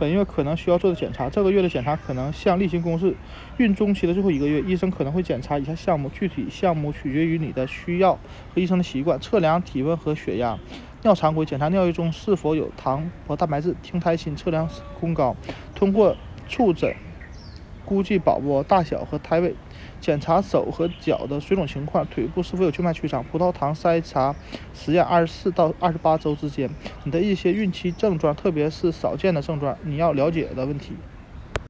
本月可能需要做的检查，这个月的检查可能像例行公事。孕中期的最后一个月，医生可能会检查以下项目，具体项目取决于你的需要和医生的习惯：测量体温和血压，尿常规检查尿液中是否有糖和蛋白质，听胎心测量宫高，通过触诊估计宝宝大小和胎位。检查手和脚的水肿情况，腿部是否有静脉曲张。葡萄糖筛查实验二十四到二十八周之间，你的一些孕期症状，特别是少见的症状，你要了解的问题。